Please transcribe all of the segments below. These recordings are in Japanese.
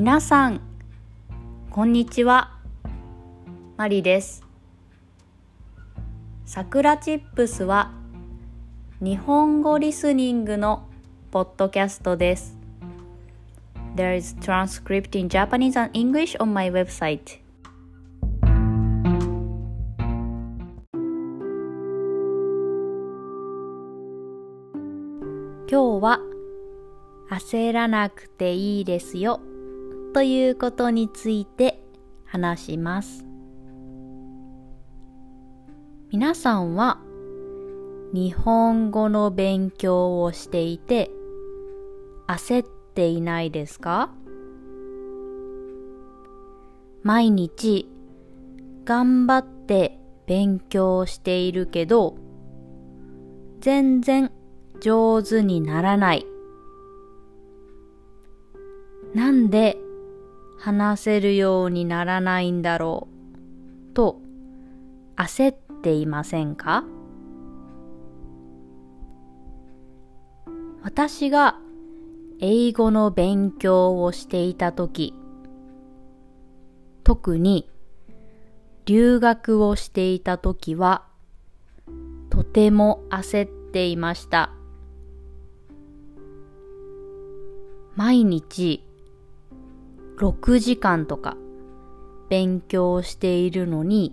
皆さん、こんにちは。マリです。さくらチップスは日本語リスニングのポッドキャストです。There is transcript in Japanese and English on my website. 今日は焦らなくていいですよということについて話します。皆さんは日本語の勉強をしていて焦っていないですか？毎日頑張って勉強しているけど全然上手にならない。なんで話せるようにならないんだろうと焦っていませんか？私が英語の勉強をしていたとき、特に留学をしていたときは、とても焦っていました。毎日6時間とか勉強しているのに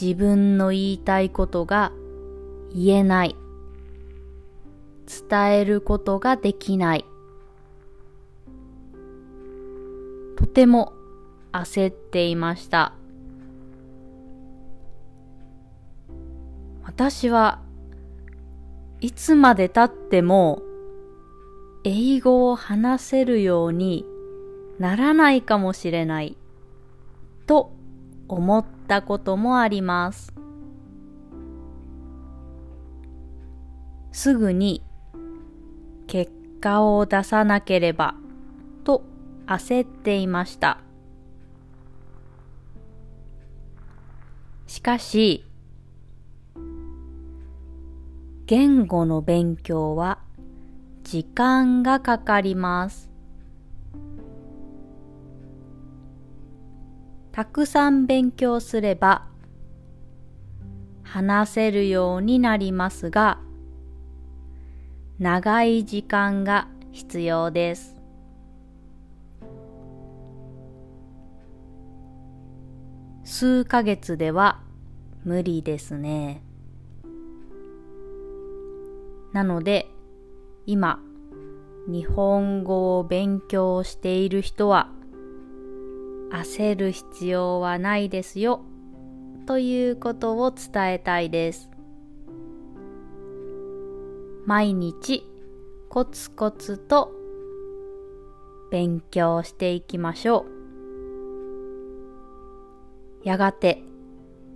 自分の言いたいことが言えない。伝えることができない。とても焦っていました。私はいつまで経っても英語を話せるようにならないかもしれないと思ったこともあります。すぐに結果を出さなければと焦っていました。しかし、言語の勉強は時間がかかります。たくさん勉強すれば話せるようになりますが、長い時間が必要です。数ヶ月では無理ですね。なので、今、日本語を勉強している人は、焦る必要はないですよ、ということを伝えたいです。毎日、コツコツと勉強していきましょう。やがて、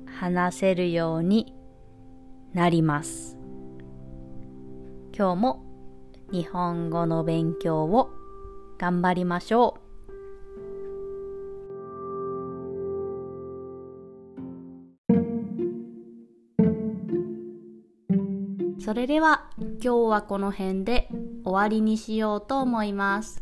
話せるようになります。今日も日本語の勉強を頑張りましょう。それでは今日はこの辺で終わりにしようと思います。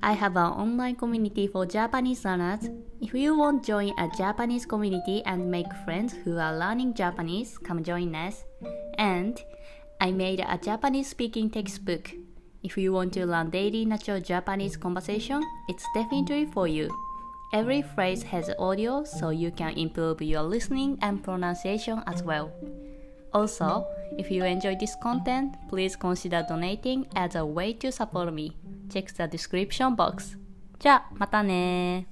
I have an online community for Japanese learners. If you want to join a Japanese community and make friends who are learning Japanese, come join us. And I made a Japanese speaking textbook. If you want to learn daily natural Japanese conversation, it's definitely for you. Every phrase has audio so you can improve your listening and pronunciation as well. Also, if you enjoy this content, please consider donating as a way to support me. Check the description box. じゃあ、またね